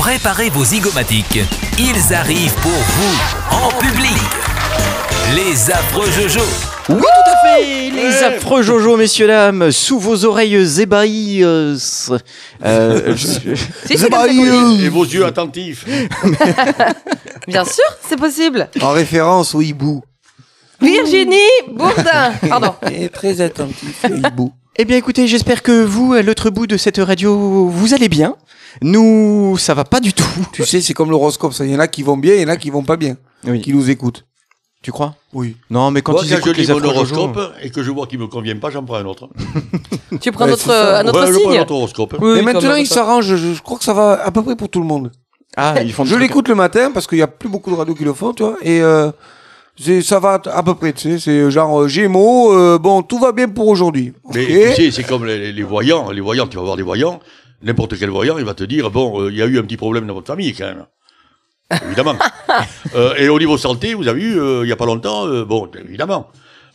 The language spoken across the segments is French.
Préparez vos zygomatiques. Ils arrivent pour vous, en public. Les affreux Jojo. Oui, tout à fait Les affreux Jojo, messieurs, dames, sous vos oreilles ébahies. euh, euh, je-. Et vos yeux attentifs. Bien sûr, c'est possible. En référence au hibou. Virginie Bourdin. Pardon. Et très attentif, le hibou. Eh bien, écoutez, j'espère que vous, à l'autre bout de cette radio, vous allez bien. Nous, ça va pas du tout. Tu sais, c'est comme l'horoscope, ça. Il y en a qui vont bien, il y en a qui vont pas bien. Oui. Qui nous écoutent. Tu crois? Oui. Non, mais quand Moi, ils quand je écoutent lis les mon horoscope et que je vois qu'il me convient pas, j'en prends un autre. Tu prends Ouais, notre, c'est ça. un autre Ouais, je prends un signe. autre horoscope. Oui, comme maintenant, un ils autre. s'arrangent. Je, je crois que ça va à peu près pour tout le monde. Ah, ils font des Je trucs- l'écoute le matin parce qu'il y a plus beaucoup de radios qui le font, tu vois. Et euh, ça va à peu près, tu sais. C'est genre euh, Gémeaux. euh, bon, tout va bien pour aujourd'hui. Mais tu sais, c'est comme les, les voyants. Les voyants, tu vas voir des voyants. N'importe quel voyant, il va te dire bon, euh, il y a eu un petit problème dans votre famille quand même. Évidemment. Euh, et au niveau santé, vous avez eu, euh, il y a pas longtemps, euh, bon, évidemment.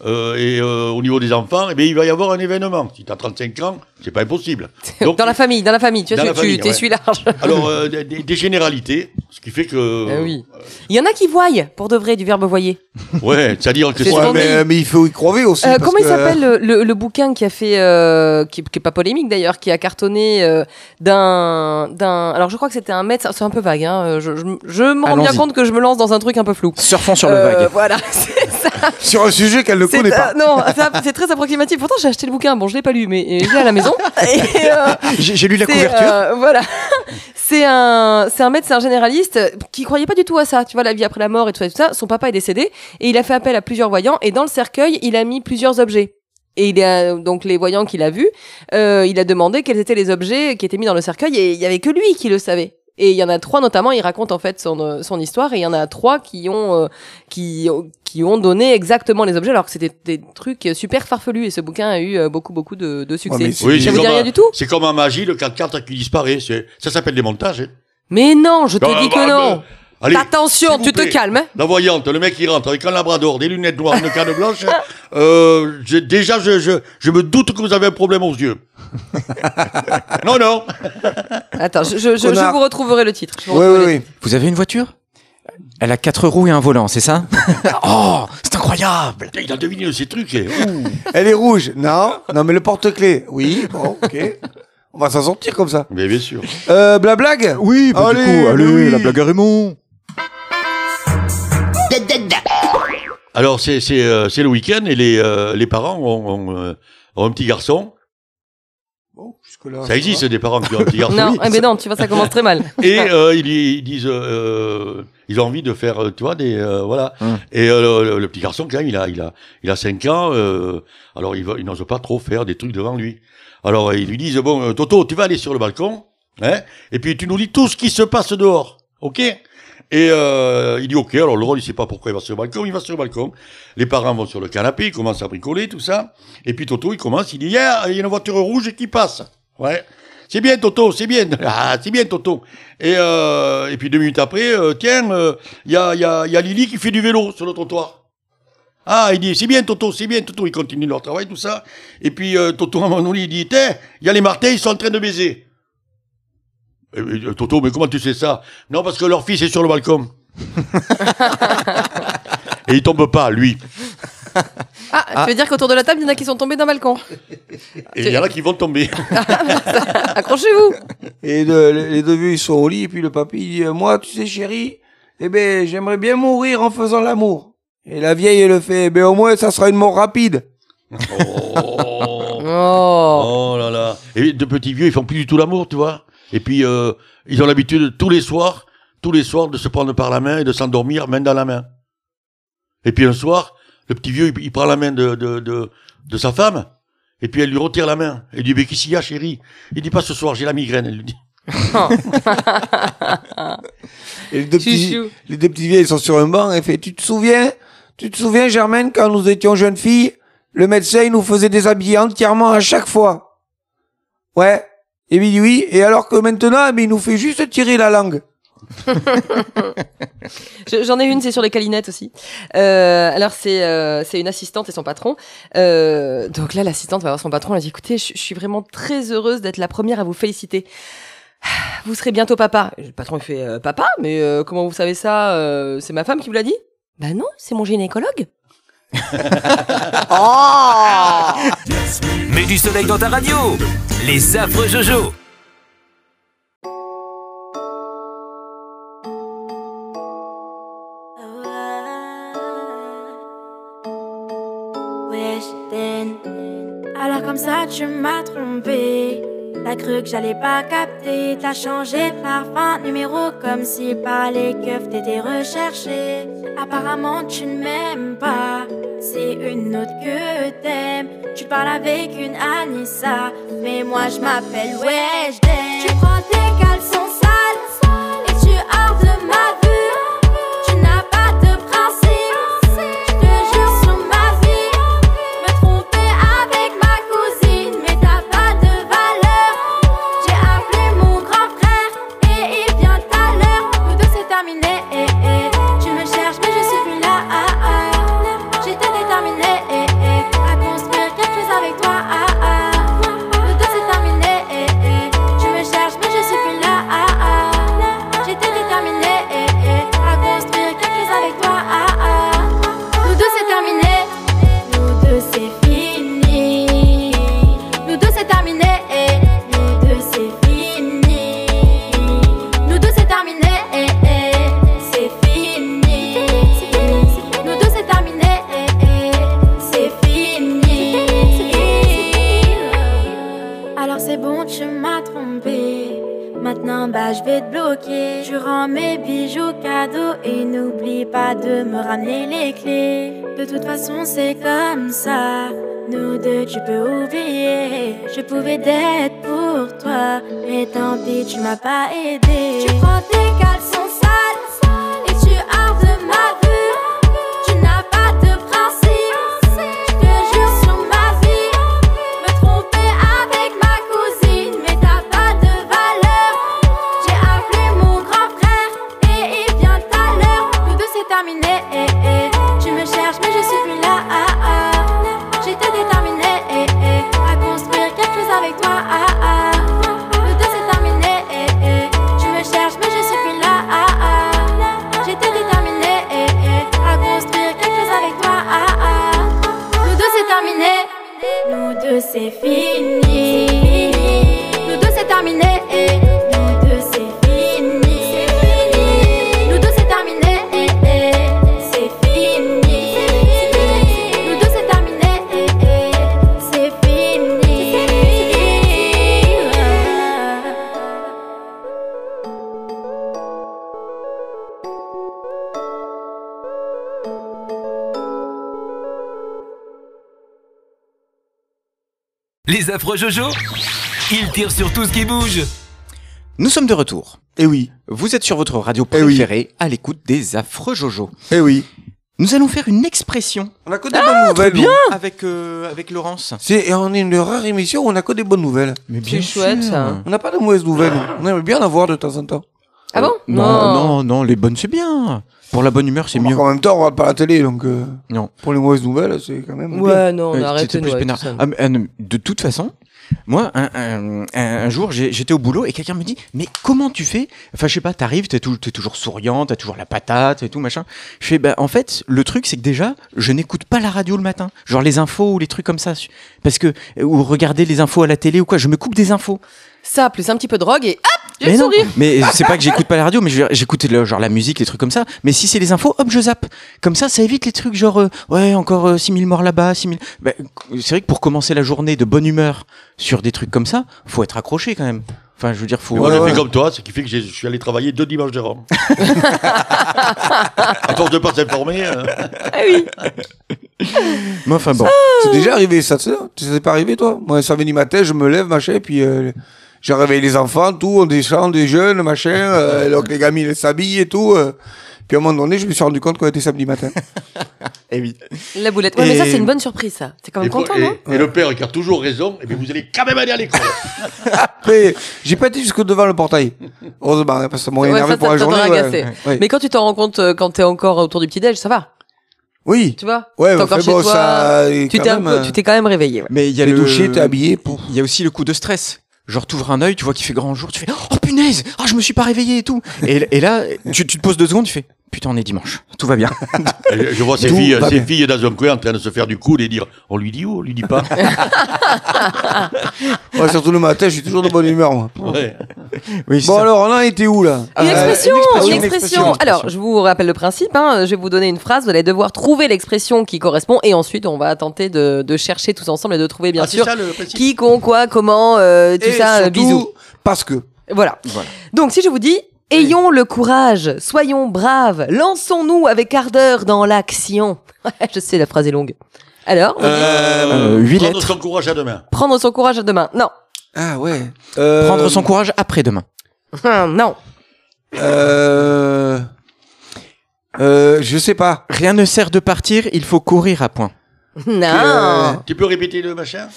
Euh, et euh, au niveau des enfants, eh bien, il va y avoir un événement. Si tu as 35 ans, c'est pas impossible. Donc, Dans la famille, dans la famille. Tu vois, tu famille, tu t'essuies large. Alors, euh, des, généralités, ce qui fait que. Eh oui. Il y en a qui voient, pour de vrai, du verbe voyer. Ouais, c'est-à-dire que Ouais, mais, mais il faut y crever aussi. Euh, parce comment il s'appelle le, le- le bouquin qui a fait, euh, qui, qui est pas polémique d'ailleurs, qui a cartonné euh, d'un, d'un. Alors je crois que c'était un médecin. C'est un peu vague. Hein, je je, je me rends bien compte que je me lance dans un truc un peu flou. Surfons sur le vague. Voilà, c'est ça. Sur un sujet qu'elle ne connaît pas. non, c'est- très approximatif. Pourtant, j'ai acheté le bouquin. Bon, je l'ai pas lu, mais je l'ai à la maison. Euh, J'ai lu la couverture. euh, voilà. C'est un, c'est un médecin généraliste qui croyait pas du tout à ça. Tu vois, la vie après la mort et tout ça, tout ça. Son papa est décédé et il a fait appel à plusieurs voyants et dans le cercueil, il a mis plusieurs objets. Et il a, donc les voyants qu'il a vus, euh, il a demandé quels étaient les objets qui étaient mis dans le cercueil et il y avait que lui qui le savait. Et il y en a trois notamment, il raconte en fait son, euh, son histoire et il y en a trois qui ont, euh, qui, qui ont donné exactement les objets alors que c'était des trucs super farfelus et ce bouquin a eu euh, beaucoup beaucoup de, de succès. c'est- Oui, ça vous dit rien un- du tout? C'est comme en magie, le 4-4 qui disparaît. C'est- Ça s'appelle des montages. hein. Mais non, je te Ah, dis que bah, non. bah, Allez, Attention, tu te plaît. calmes. hein. La voyante, le mec qui rentre avec un labrador, des lunettes noires, une canne blanche. Euh, je- déjà, je, je, je me doute que vous avez un problème aux yeux. non, non. Attends, je, je, je, je Connard. vous retrouverai le titre. Vous Oui, oui, oui. Vous avez une voiture? Elle a quatre roues et un volant, c'est ça? Oh, c'est incroyable il a deviné ces trucs. eh. Elle est rouge. Non. Non, mais le porte-clés. Oui. Bon, ok. On va s'en sortir comme ça. Mais bien sûr. Euh, blablag Oui, bah, du coup, allez, oui. la blague à Raymond Alors, c'est c'est euh, c'est le week-end et les, euh, les parents ont, ont, euh, ont un petit garçon. Bon, jusque-là. Ça existe, des parents qui ont un petit garçon. Non, Oui. eh ben non, tu vois, ça commence très mal. Et euh, ils, ils disent, euh, ils ont envie de faire, tu vois, des, euh, voilà. Hum. Et euh, le, le petit garçon, quand même, il a, il a, il a 5 ans. euh, alors, il, va- il n'ose pas trop faire des trucs devant lui. Alors, ils lui disent, bon, Toto, tu vas aller sur le balcon, hein, et puis tu nous dis tout ce qui se passe dehors, ok? Et euh, il dit, ok. Alors, le rôle, il sait pas pourquoi il va sur le balcon. Il va sur le balcon. Les parents vont sur le canapé, ils commencent à bricoler, tout ça. Et puis Toto, il commence, il dit, il y a il y a une voiture rouge qui passe. Ouais. C'est bien Toto, c'est bien. Ah, c'est bien Toto. Et, euh, et puis deux minutes après, euh, tiens, euh, il y, a, y, a, y a Lily qui fait du vélo sur le trottoir. Ah, il dit, c'est bien Toto, c'est bien Toto. Ils continuent leur travail, tout ça. Et puis euh, Toto, à il dit, il y a les Martins, ils sont en train de baiser. Et, et, Toto, mais comment tu sais ça? Non, parce que leur fils est sur le balcon. et il tombe pas, lui. Ah, tu veux dire qu'autour de la table, il y en a qui sont tombés d'un balcon? Et il y en a qui vont tomber. Accrochez-vous. Et de- les deux vieux, ils sont au lit, et puis le papy, il dit, euh, moi, tu sais, chérie, eh ben, j'aimerais bien mourir en faisant l'amour. Et la vieille, elle le fait, eh ben, au moins, ça sera une mort rapide. Oh. Oh. Oh là là. Et de petits vieux, ils font plus du tout l'amour, tu vois? Et puis, euh, ils ont l'habitude tous les soirs, tous les soirs, de se prendre par la main et de s'endormir main dans la main. Et puis un soir, le petit vieux, il, il prend la main de, de, de, de sa femme, et puis elle lui retire la main. Elle dit, mais qu'est-ce qu'il y a, chérie? Il dit, pas ce soir, j'ai la migraine, elle lui dit. Et les deux, petits, les deux petits vieux, ils sont sur un banc, et fait, tu te souviens, tu te souviens, Germaine, quand nous étions jeunes filles, le médecin, il nous faisait déshabiller entièrement à chaque fois. Ouais. Et il dit oui, et alors que maintenant, eh ben, il nous fait juste tirer la langue. Je- J'en ai une, c'est sur les câlinettes aussi. Euh, alors c'est euh, c'est une assistante et son patron. Euh, donc là, l'assistante va voir son patron. Elle dit "Écoutez, je, je suis vraiment très heureuse d'être la première à vous féliciter." Vous serez bientôt papa. Le patron il fait euh, papa, mais euh, comment vous savez ça Euh, C'est ma femme qui vous l'a dit? Bah non, c'est mon gynécologue. Mets du soleil dans ta radio. Les affreux Jojo. Alors comme ça tu m'as trompé T'as cru que j'allais pas capter. T'as changé de parfum numéro Comme si par les keufs t'étais recherché Apparemment tu ne m'aimes pas. C'est une autre que t'aimes. Tu parles avec une Anissa. Mais moi je m'appelle Wesh, Den. Tu prends tes caleçons De toute façon, c'est Les affreux Jojo. Ils tirent sur tout ce qui bouge. Nous sommes de retour. Eh oui, Vous êtes sur votre radio Eh oui. préférée, à l'écoute des affreux Jojo. eh oui. Nous allons faire une expression On a que des bonnes nouvelles. nous. avec, euh, avec Laurence. C'est, et on est une rare émission où on a que des bonnes nouvelles. Mais C'est chouette, ça. On n'a pas de mauvaises nouvelles. On aimerait bien en avoir de temps en temps. Ah bon Non, non, non, les bonnes c'est bien. Pour la bonne humeur, c'est mieux. En même temps, on regarde pas la télé, donc euh, Non. pour les mauvaises nouvelles, c'est quand même. bien. Ouais, non, on Ouais, arrête plus tout ça. Ah, mais, euh, non, de toute façon, moi, un, un, un- un jour, j'étais au boulot et quelqu'un me dit Mais comment tu fais? Enfin, je sais pas, t'arrives, t'es toujours souriant, t'as toujours la patate et tout, machin. Je fais Bah, en fait, le truc, c'est que déjà, je n'écoute pas la radio le matin. Genre les infos ou les trucs comme ça. Parce que, ou regarder les infos à la télé ou quoi, je me coupe des infos. Ça, plus un petit peu de drogue et hop, j'ai Mais non, sourire. mais c'est pas que j'écoute pas la radio, mais j'écoute genre la musique, les trucs comme ça. Mais si c'est les infos, hop, je zappe. Comme ça, ça évite les trucs genre, euh, ouais, encore euh, 6000 morts là-bas, 6000. Bah, c'est vrai que pour commencer la journée de bonne humeur sur des trucs comme ça, faut être accroché quand même. Enfin, je veux dire, faut. Mais moi, Ouais, j'ai ouais. fait comme toi, ce qui fait que j'ai- je suis allé travailler deux dimanches de rang. à force de pas s'informer. euh, Ah oui. Mais enfin bon. C'est déjà arrivé, ça, ça c'est pas arrivé, toi? Moi, samedi matin, je me lève, machin, puis euh, j'ai réveillé les enfants, tout, on descend, des jeunes, machin, euh, donc les gamins ils s'habillent et tout. euh. puis à un moment donné, je me suis rendu compte qu'on était samedi matin. Eh oui. La boulette. Ouais, mais ça, c'est une bonne surprise, ça. T'es quand et, même content, et- non et le père qui a toujours raison, et bien vous allez quand même aller à l'école. Après, j'ai pas été jusque devant le portail. Heureusement, hein, parce que ça m'aurait Ouais, énervé ça, pour ça la journée. ouais. Ouais. Mais quand tu t'en rends compte euh, quand t'es encore autour du petit-déj, ça va. Oui. Tu vois Ouais, encore chez bon, toi. ça, Tu t'es euh, tu t'es quand même réveillé. ouais. Mais il y a le. douché, t'es habillé. Pour... Il y a aussi le coup de stress. Genre, t'ouvres un œil, tu vois qu'il fait grand jour, tu fais Oh punaise Ah, je me suis pas réveillé et tout. Et, et là, tu, tu te poses deux secondes, tu fais Putain, on est dimanche, tout va bien. Je vois ces filles, ces bien. filles dans un coin en train de se faire du coude et dire on lui dit ou on lui dit pas? Ouais, surtout le matin, je suis toujours de bonne humeur, moi. Ouais. Oui, c'est Bon, ça. alors, on en était où, là? Une Euh, expression, une expression, une Alors, je vous rappelle le principe. hein. Je vais vous donner une phrase. Vous allez devoir trouver l'expression qui correspond, et ensuite, on va tenter de, de chercher tous ensemble et de trouver bien Ah, sûr ça le principe. qui, con, quoi, comment, euh, tout ça. euh, surtout, bisous. Parce que. Voilà. Voilà. Donc, si je vous dis, ayons le courage, soyons braves, lançons-nous avec ardeur dans l'action. je sais, la phrase est longue. Alors, Euh, huit prendre lettres. son courage à demain. prendre son courage à demain. Non, Ah, ouais. Euh, Prendre son courage après-demain. non. Euh. Euh, je sais pas. Rien ne sert de partir, il faut courir à point. Non. Euh, Tu peux répéter le machin?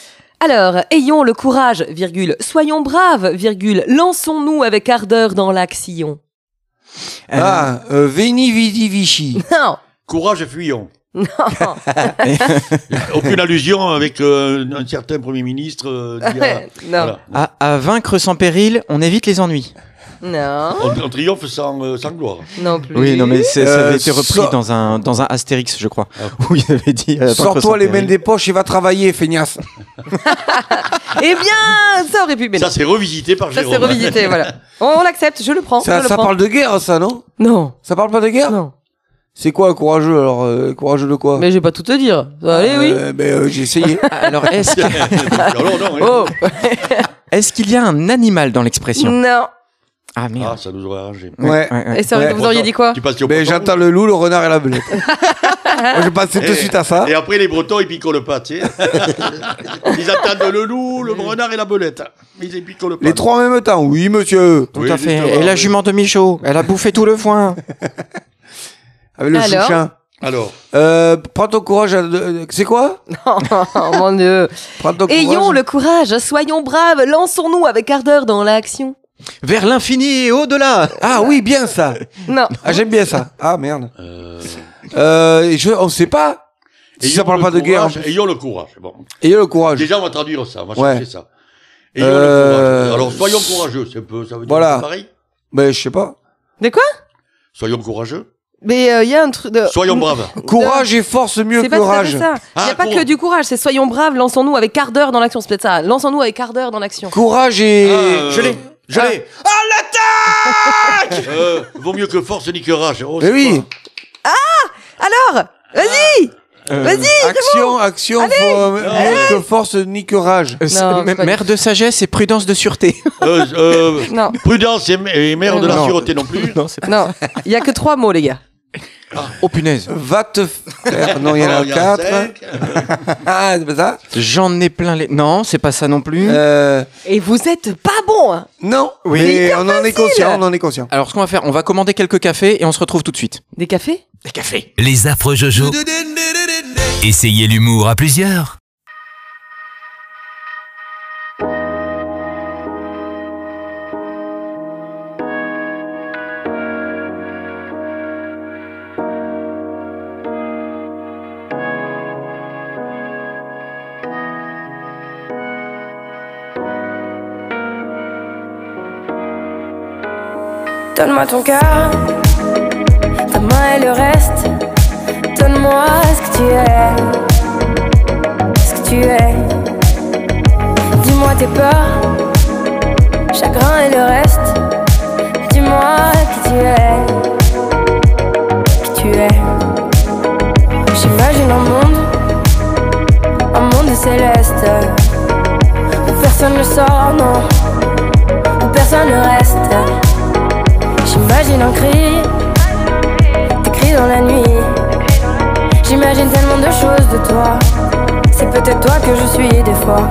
Alors, ayons le courage, virgule, soyons braves, virgule, lançons-nous avec ardeur dans l'action. Euh, Ah, euh, Veni Vidi Vici. Non, Courage, fuyons. non, Aucune allusion avec euh, un certain Premier ministre. euh, d'il y a- non, Voilà. à, à vaincre sans péril, on évite les ennuis. Non, On, on triomphe sans, euh, sans gloire. non plus. Oui, non, mais ça Euh, avait été repris so- dans un, dans un Astérix, je crois, Ah. où il avait dit euh, Sors-toi les mains des poches et va travailler, feignasse. Eh bien, ça aurait pu, mais. Ça, c'est revisité par Ça, Jérôme. c'est revisité, voilà. On, on l'accepte, je le prends. Ça, je le ça prends. parle de guerre, ça, non? Non, Ça parle pas de guerre? Non. C'est quoi courageux alors euh, Courageux de quoi? Mais je vais pas tout te dire. Allez, oui. Euh, euh, j'ai essayé. Alors, est-ce non, hein. Oh, est-ce qu'il y a un animal dans l'expression? Non. Ah Ah, merde. ça nous aurait arrangé. Ouais. Et ça, Ouais. vous auriez dit quoi Tu passes au poisson j'entends le loup, le renard et la belette. Moi, je pensais tout de suite à ça. Et après, les Bretons, ils picolent pas, tu sais. ils attendent le loup, le renard et la belette. Mais ils picolent pas. Les trois en même temps, oui, monsieur. Tout Oui, à fait. Et la jument de Michaud, elle a bouffé tout le foin. Avec le Alors chouchin. Alors, Euh, prends ton courage. à- de- C'est quoi Oh mon dieu. Prends ton Ayons courage. le courage, soyons braves, lançons-nous avec ardeur dans l'action. Vers l'infini et au-delà. Ah oui, bien ça. Non. Ah, j'aime bien ça. Ah, merde. euh, Euh, je, on sait pas. Si ayons ça parle le pas de guerre. en courage, plus. Ayons le courage. Bon. Ayez le courage. Déjà, on va traduire ça. On va Ouais. chercher ça. Ayons Euh, le courage. Alors, soyons courageux. C'est un peu, ça veut dire Voilà. pareil Ben, je sais pas. De quoi? Soyons courageux. Mais il y a un truc de. Soyons braves. Courage et force mieux C'est que pas tout à rage. fait ça. Il n'y Ah, a pas cour- que du courage, c'est soyons braves, lançons-nous avec ardeur dans l'action. C'est peut-être ça. Lançons-nous avec ardeur dans l'action. Courage et. Ah, Je l'ai. Je Ah. l'ai. Euh, vaut mieux que force ni que rage. Oh, Eh oui. quoi Alors Vas-y Euh, Vas-y Action, action, faut, euh, mieux que force ni que rage. euh, Non, mère de sagesse et prudence de sûreté. Euh, euh, Non, Prudence et, et mère de la Non. sûreté non plus. non, c'est non. Il y a que trois mots, les gars. Oh punaise. Va te faire. Non, il y en Oh, a en quatre. Ah, c'est pas ça J'en ai plein les. Non, c'est pas ça non plus. euh, Et vous êtes pas bon, hein Non, Oui. mais on en est conscient, on en est conscient. Alors, ce qu'on va faire, on va commander quelques cafés et on se retrouve tout de suite. Des cafés? Des cafés. Les affreux Jojo. Essayez l'humour à plusieurs. Donne-moi ton cœur, ta main et le reste. Donne-moi ce que tu es, ce que tu es. Dis-moi tes peurs, chagrin et le reste. Dis-moi qui tu es, qui tu es. J'imagine un monde, un monde céleste. Où personne ne sort, non, où personne ne reste. J'imagine un cri, des cris dans la nuit. J'imagine tellement de choses de toi. C'est peut-être toi que je suis des fois.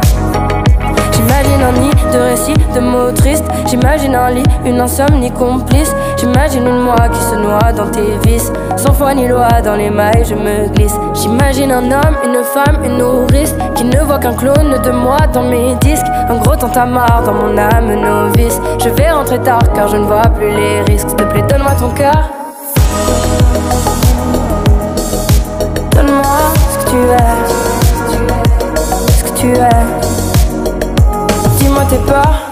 Un nid de récits, de mots tristes. J'imagine un lit, une insomnie complice. J'imagine une moi qui se noie dans tes vices. Sans foi ni loi, dans les mailles, je me glisse. J'imagine un homme, une femme, une nourrice. Qui ne voit qu'un clone de moi dans mes disques. Un gros tantamar dans mon âme novice. Je vais rentrer tard car je ne vois plus les risques. S'il te plaît, donne-moi ton cœur. Donne-moi ce que tu es. Ce que tu es. Tes peurs,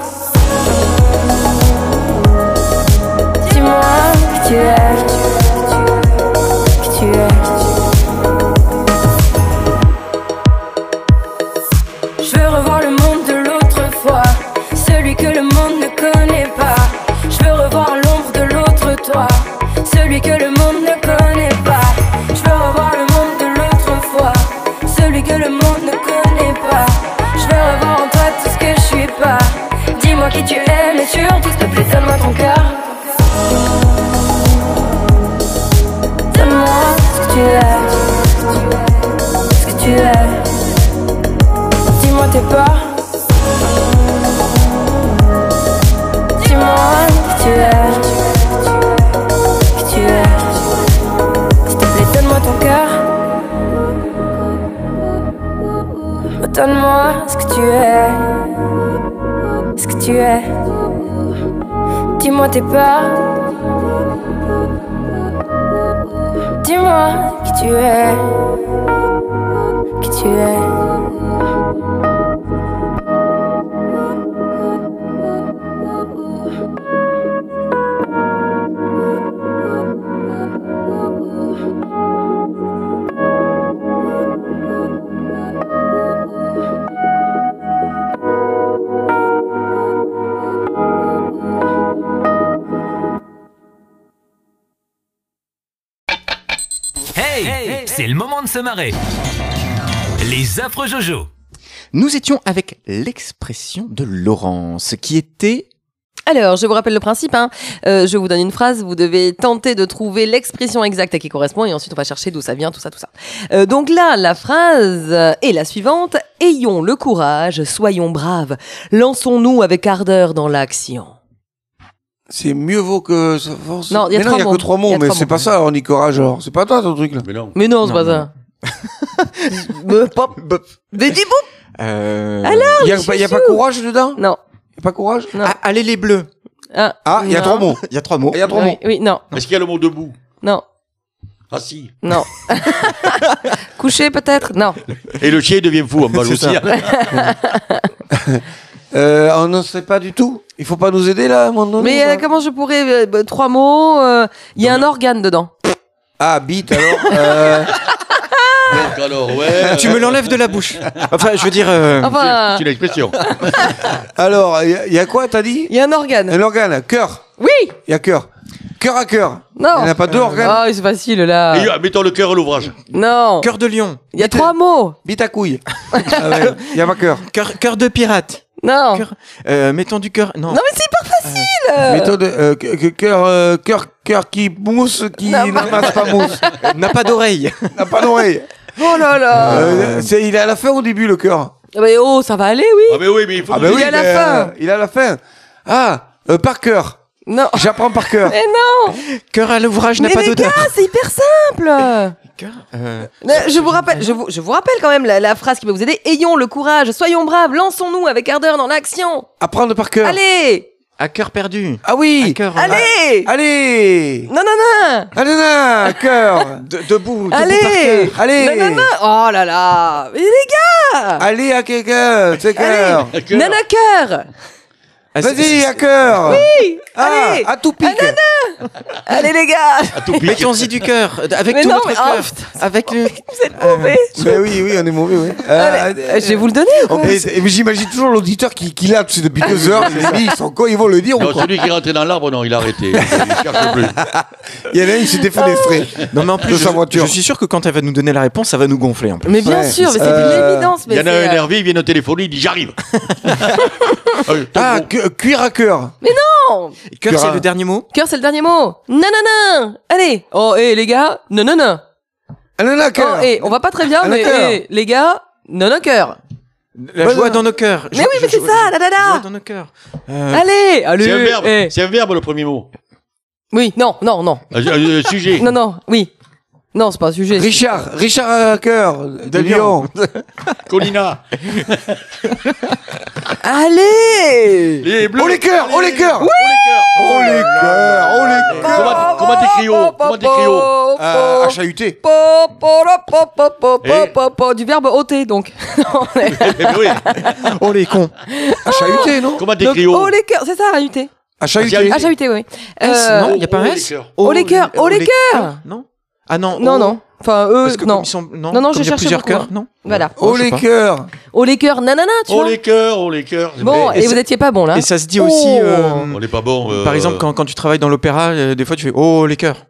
qui tu es, mais surtout s'il te plaît, donne-moi ton cœur. Tes peurs. Dis-moi qui tu es, se marrer. Les affreux Jojo. Nous étions avec l'expression de Laurence, qui était Alors, je vous rappelle le principe. Hein. Euh, je vous donne une phrase, vous devez tenter de trouver l'expression exacte à qui correspond, et ensuite on va chercher d'où ça vient, tout ça, tout ça. Euh, donc là, la phrase est la suivante Ayons le courage, soyons braves, lançons-nous avec ardeur dans l'action. C'est mieux vaut que force. Non, il y a mais trois non, il y a mots. que trois mots, a mais c'est pas ça, on y courage alors. C'est pas toi ton truc là. Mais non. Mais non, c'est Non, pas non. ça. Des dix bouts euh, Il y a, pas- il y a pas courage dedans? Non. Il y a pas courage? Non. ah, Allez les bleus. Ah, Ah, il y a non. trois mots. Il y a trois mots. Il y a trois oui, mots. oui, non, Est-ce qu'il y a le mot debout? Non, Ah si. non. Coucher peut-être? Non. Et le chien devient fou en bas C'est aussi. ça. Euh, on ne sait pas du tout. Il faut pas nous aider là, à un moment donné, Mais euh, comment je pourrais euh, bah, Trois mots. euh, Il y a un organe dedans. Ah, bite alors. euh, Donc alors, ouais. Tu me l'enlèves de la bouche. Enfin, je veux dire. euh, Enfin, C'est une expression. alors, il y, a- il y a quoi, t'as dit? Il y a un organe. Un organe, cœur. Oui. Il y a cœur. Cœur à cœur. Non. Il n'y en a pas deux organes? Oh, c'est facile là. Et, euh, mettons le cœur à l'ouvrage. Non. Cœur de lion. Il y a Bite- trois mots. Bite à couille. ah ouais, il y a pas cœur. Cœur, cœur de pirate. Non. Cœur- Euh, mettons du cœur. Non. Non mais c'est hyper facile. Méthode, euh, que- que- cœur, euh, cœur, cœur qui mousse, qui Non, n'amasse pas mousse. N'a pas d'oreille. N'a pas d'oreille. Oh là là. Euh, c'est- il est à la fin ou au début le cœur Ah, Mais oh, ça va aller, oui. Ah mais oui, mais il faut Ah nous ben Il oui, est à la fin. euh, il est à la fin. Ah, euh, par cœur. Non. J'apprends par cœur. Mais non. Cœur à l'ouvrage n'a Mais pas les d'odeur. gars, c'est hyper simple. Cœur. euh, Euh, Je vous rappelle, je vous, je vous rappelle quand même la, la phrase qui peut vous aider. Ayons le courage, soyons braves, lançons-nous avec ardeur dans l'action. Apprendre par cœur. Allez, à cœur perdu. Ah À oui. cœur. allez. Allez. Non, non, non. Allez, non, cœur. De- debout. debout par Allez. cœur. Allez. Non, non, non. Oh là là. Mais les gars. Allez à quelqu'un, c'est cœur. Un cœur. Nana cœur. Ah, Vas-y, à cœur. Oui. Ah, Allez. à tout pic. Allez les gars. À tout pic. Mettons-y du cœur. euh, Avec Mais tout non, notre cœur. oh, avec le. Vous êtes mauvais. Mais oui, oui, on est mauvais, oui. Allez, euh, je vais vous le donner. ou quoi Et- mais j'imagine toujours l'auditeur qui, qui l'a, depuis deux heures. Il dit, ils sont quoi, ils vont le dire ou Non, quoi? celui qui est rentré dans l'arbre, non, il a arrêté. Il cherche plus. Il y en a un, il s'est défenestré. Non, mais en plus, De sa je, voiture. je suis sûr que quand elle va nous donner la réponse, ça va nous gonfler un peu. Mais bien Ouais. sûr, mais c'est Euh, de l'évidence. Il y en a un euh, énervé, il vient de téléphoner, il dit j'arrive. Euh, Ah, bon. Cu- cuir à cœur. non. Cœur, Cœur c'est le dernier mot. Cœur, c'est le dernier mot. Non, non, non. Allez. Oh, hé, les gars. Non, non, non. Ah non, là, Oh, cœur. hé, on va pas très bien, mais cœur. hé, les gars. Non, non, cœur. La Bah, joie non. dans nos cœurs. Mais oui, mais c'est ça, là. Joie dans nos cœurs. Euh, Allez, allez. C'est un verbe. hé. C'est un verbe le premier mot. Oui, non, non, non. Un- un sujet. Non, non, oui. Non, c'est pas un sujet. Richard, Richard à cœur. De Lyon. Lyon. Colina. Allez. Les bleus. Oh les cœurs, oh les cœurs. Oh les cœurs. Oh les cœurs, oh les cœurs. Comment- t'écris haut Comment t'écris haut Euh, H-A-U-T. Po, po, po, po, Et- Du verbe ôter, donc. Eh ben oui. Oh les cons. H-A-U-T, non Comment t'écris haut oh, les cœurs, c'est ça, AUT. HAUT. HAUT, oui. S, Euh, non, il n'y a pas un oh, S. Oh, les cœurs, oh, les les cœurs. Non Ah non. Non, oh. non. Enfin, eux, Parce que non. comme ils sont, non, Non, non, comme je il y a cherchais plusieurs beaucoup, cœurs, hein. non Voilà. Oh, je sais les pas. cœurs. Oh, les cœurs, nanana, tu Oh vois. les cœurs, oh les cœurs. Bon, Et et, ça- vous étiez pas bon, là. Et ça se dit aussi. Oh. euh, On n'est pas bon. euh, Par exemple, quand, quand tu travailles dans l'opéra, euh, des fois tu fais Oh les cœurs.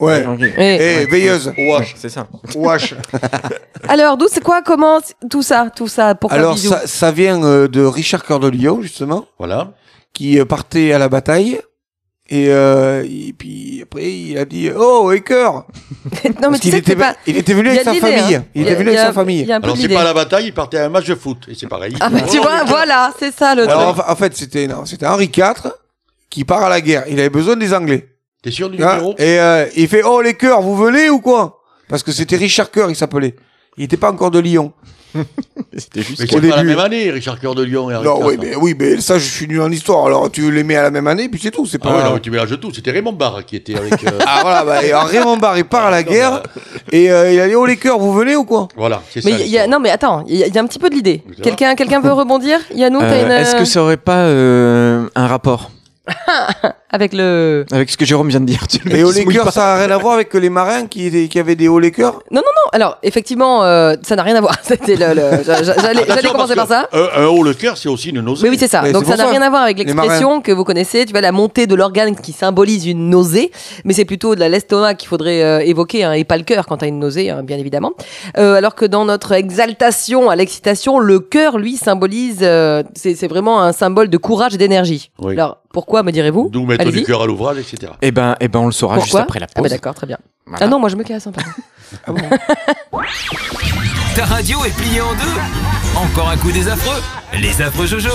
Ouais. Ok. Eh. Eh, veilleuse. Wesh. C'est ça. Wesh. Alors, d'où c'est quoi, comment, c'est- tout ça, tout ça, pourquoi Alors, bisous ça, ça vient euh, de Richard Cœur de Lion, justement, Voilà. qui euh, partait à la bataille. Et, euh, et puis après, il a dit Oh, les cœurs Non, mais tu sais était, pas. il était venu avec sa l'idée, famille. hein. Il a- était venu avec sa famille. Alors c'est pas à la bataille, il partait à un match de foot. Et c'est pareil. Ah bah tu Oh, vois, voilà, c'est ça le Alors, truc. en, fa- en fait, c'était Henri IV qui part à la guerre. Il avait besoin des Anglais. T'es sûr du Hein, numéro et euh, il fait Oh, les cœurs, vous venez ou quoi? Parce que c'était Richard Cœur, il s'appelait. Il était pas encore de Lyon. C'était juste. Mais au c'est pas la début. même année, Richard Cœur de Lion et Henri Non, oui, mais, oui, mais ça, je suis nul en histoire. Alors, tu les mets à la même année, puis c'est tout. C'est Ah pas. ouais, non, mais tu mélanges tout. C'était Raymond Barre qui était avec. euh, Ah voilà, bah, et alors, Raymond Barre, il part à la guerre et euh, il a dit Oh les cœurs, vous venez ou quoi? Voilà, c'est ça. Mais il y a, l'histoire. non, mais attends, il y, a- il y a un petit peu de l'idée. Quelqu'un, quelqu'un veut rebondir? Yannou, t'as Euh, une. Est-ce que ça aurait pas euh, un rapport? Avec le. avec ce que Jérôme vient de dire tu Et pas. ça a rien à voir avec les marins qui, avaient des hauts les cœurs Non, alors, effectivement, euh, ça n'a rien à voir. C'était le. le- j'a- j'a- J'allais j'allais Attention, commencer par ça. Un, un haut le cœur, c'est aussi une nausée. Mais oui, c'est ça. Mais Donc ça n'a rien à voir avec l'expression que vous connaissez, tu vois, la montée de l'organe qui symbolise une nausée, mais c'est plutôt de la l'estomac qu'il faudrait euh, évoquer, hein, et pas le cœur quand t'as une nausée, hein, bien évidemment. Euh, alors que dans notre exaltation à l'excitation, le cœur, lui, symbolise, euh, c'est c'est vraiment un symbole de courage et d'énergie. Oui. Alors pourquoi, me direz-vous D'où mettre du cœur à l'ouvrage, etc. Eh ben, eh ben, on le saura juste après la Ah bah pause. d'accord, très bien. Voilà. Ah non, moi je me casse. hein, pardon. Ta radio est pliée en deux. Encore un coup des affreux. Les affreux Jojo.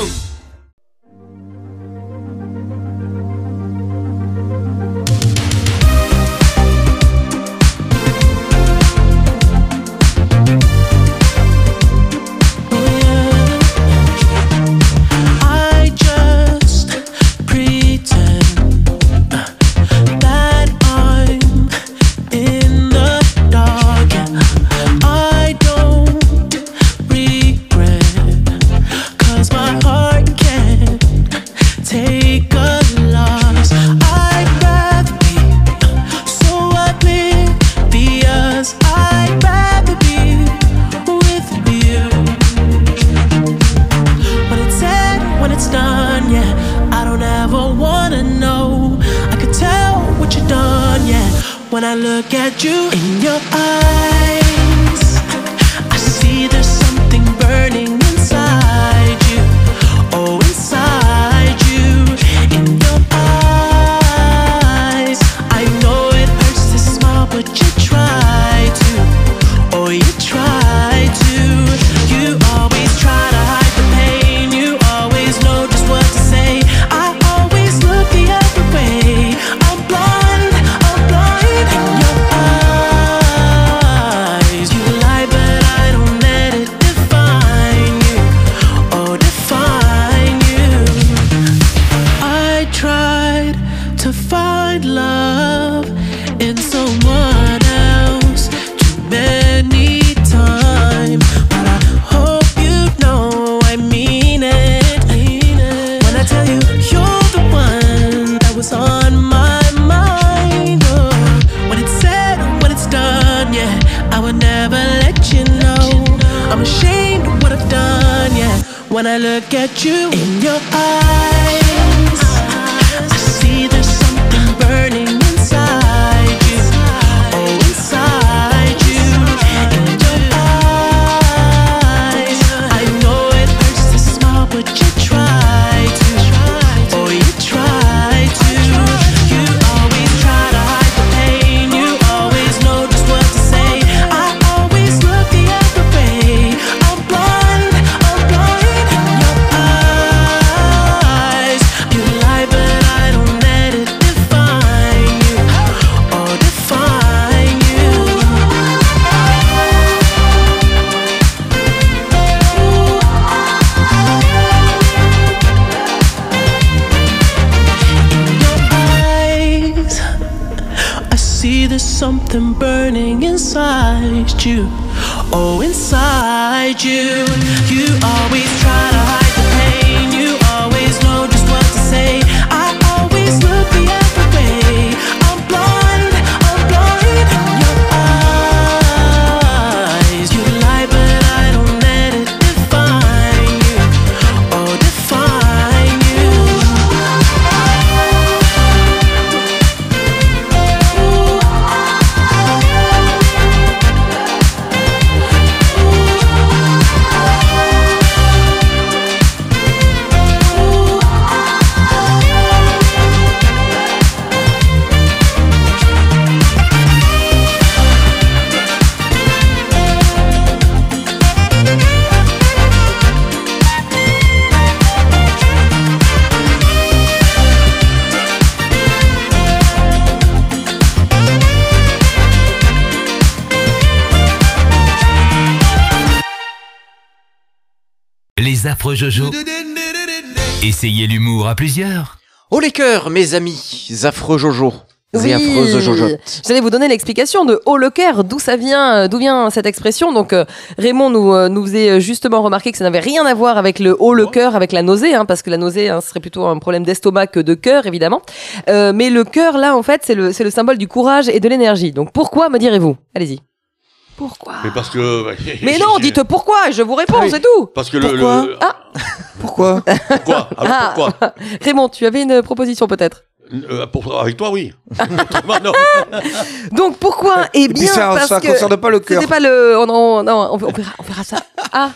Jojo. Essayez l'humour à plusieurs. Oh les cœurs, mes amis, affreux Jojo. Oui. J'allais vous donner l'explication de haut le cœur, d'où ça vient, euh, d'où vient cette expression. Donc euh, Raymond nous euh, nous faisait justement remarquer que ça n'avait rien à voir avec le haut le cœur, avec la nausée, hein, parce que la nausée hein, serait plutôt un problème d'estomac que de cœur évidemment. Euh, mais le cœur là en fait c'est le c'est le symbole du courage et de l'énergie. Donc pourquoi me direz-vous? Allez-y. Pourquoi Mais parce que. Mais non, dites pourquoi et je vous réponds, Ah oui. c'est tout. Parce que le. Pourquoi le- Ah. Pourquoi Pourquoi Alors Ah. pourquoi Raymond, tu avais une proposition peut-être. Euh, pour- Avec toi, oui. Non. Donc pourquoi Eh bien ça, parce ça que concerne pas le cœur. Pas le. oh non, non, on, on verra, on verra ça. Ah,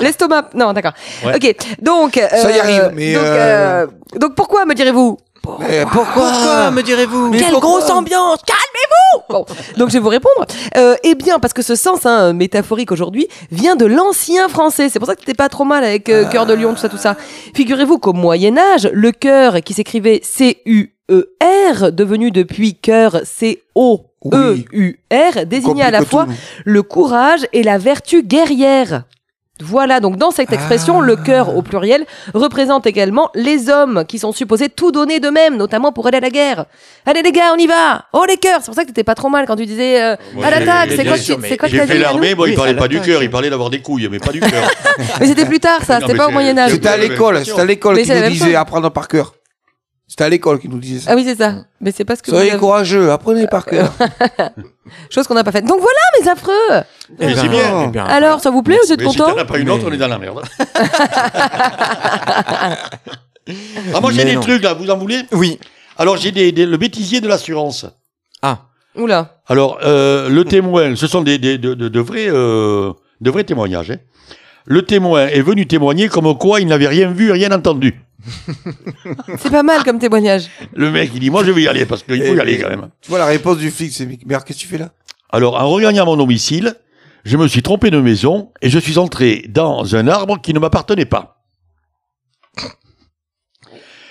l'estomac. Non, d'accord. Ouais. Ok. Donc. Ça y euh, arrive, mais, Donc, euh, euh, donc pourquoi me direz-vous? Mais pourquoi Pourquoi me direz-vous Quelle pourquoi grosse ambiance Calmez-vous Bon, donc je vais vous répondre. Euh, eh bien, parce que ce sens hein, métaphorique aujourd'hui vient de l'ancien français. C'est pour ça que t'étais pas trop mal avec euh, cœur de lion, tout ça, tout ça. Figurez-vous qu'au Moyen Âge, le cœur qui s'écrivait C-U-E-R, devenu depuis cœur C-O-E-U-R, désignait à la fois le courage et la vertu guerrière. Voilà, donc dans cette expression, le cœur au pluriel représente également les hommes qui sont supposés tout donner d'eux-mêmes, notamment pour aller à la guerre. Allez les gars, on y va Oh les cœurs C'est pour ça que t'étais pas trop mal quand tu disais euh, Ouais, à l'attaque, c'est quoi, que J'ai fait l'armée, bon, il Oui, parlait pas du cœur, il parlait d'avoir des couilles, mais pas du cœur. Mais c'était plus tard ça, c'était pas au Moyen-Âge. C'était à l'école, c'était à l'école Mais qui nous disait apprendre par cœur. C'était à l'école qui nous disait ça. Ah oui, c'est ça. Mais c'est pas ce que vous Soyez avez- courageux, apprenez par cœur. Chose qu'on n'a pas faite. Donc voilà, mes affreux Eh Mais c'est bien. eh bien, Alors, ça vous plaît Vous êtes Mais si content t'en as pas une autre, Mais- on est dans la merde. ah, moi j'ai Mais des non. trucs là, vous en voulez? Oui. Alors j'ai des, des- le bêtisier de l'assurance. Ah. Oula. Alors, euh, le témoin, ce sont des, des- de, de- de vrais, euh, de vrais témoignages. hein. Le témoin est venu témoigner comme quoi il n'avait rien vu, rien entendu. C'est pas mal comme témoignage. Le mec, il dit, moi je vais y aller parce qu'il faut y aller quand même. Tu vois la réponse du flic, c'est mais alors, qu'est-ce que tu fais là? Alors, en regagnant mon domicile, je me suis trompé de maison et je suis entré dans un arbre qui ne m'appartenait pas.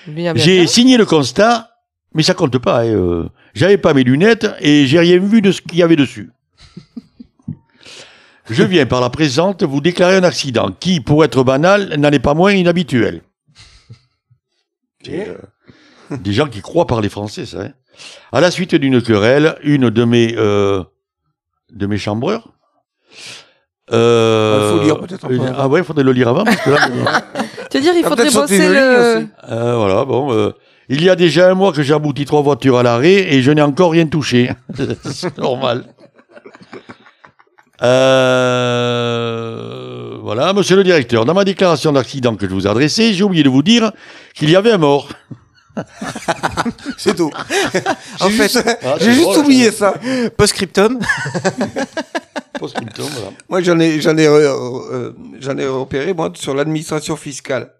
Bien, bien, J'ai bien. signé le constat, mais ça compte pas. hein, euh, J'avais pas mes lunettes et j'ai rien vu de ce qu'il y avait dessus. Je viens par la présente vous déclarer un accident qui, pour être banal, n'en est pas moins inhabituel. C'est, euh, des gens qui croient parler français, ça. hein. À la suite d'une querelle, une de mes euh, de mes chambreurs. Euh, Il faut lire peut-être un peu euh, avant. Ah ouais, il faudrait le lire avant. Parce que là, Tu veux dire, il T'as faudrait bosser le. euh, voilà, bon. euh, il y a déjà un mois que j'ai abouti trois voitures à l'arrêt et je n'ai encore rien touché. C'est normal. Euh, voilà, monsieur le directeur, dans ma déclaration d'accident que je vous ai adressée, j'ai oublié de vous dire qu'il y avait un mort. C'est tout. En J'ai fait- juste, Ah, j'ai juste drôle, oublié ça. Post-scriptum. Post-scriptum, voilà. Moi, j'en ai, j'en ai, euh, euh, j'en ai repéré, moi, sur l'administration fiscale.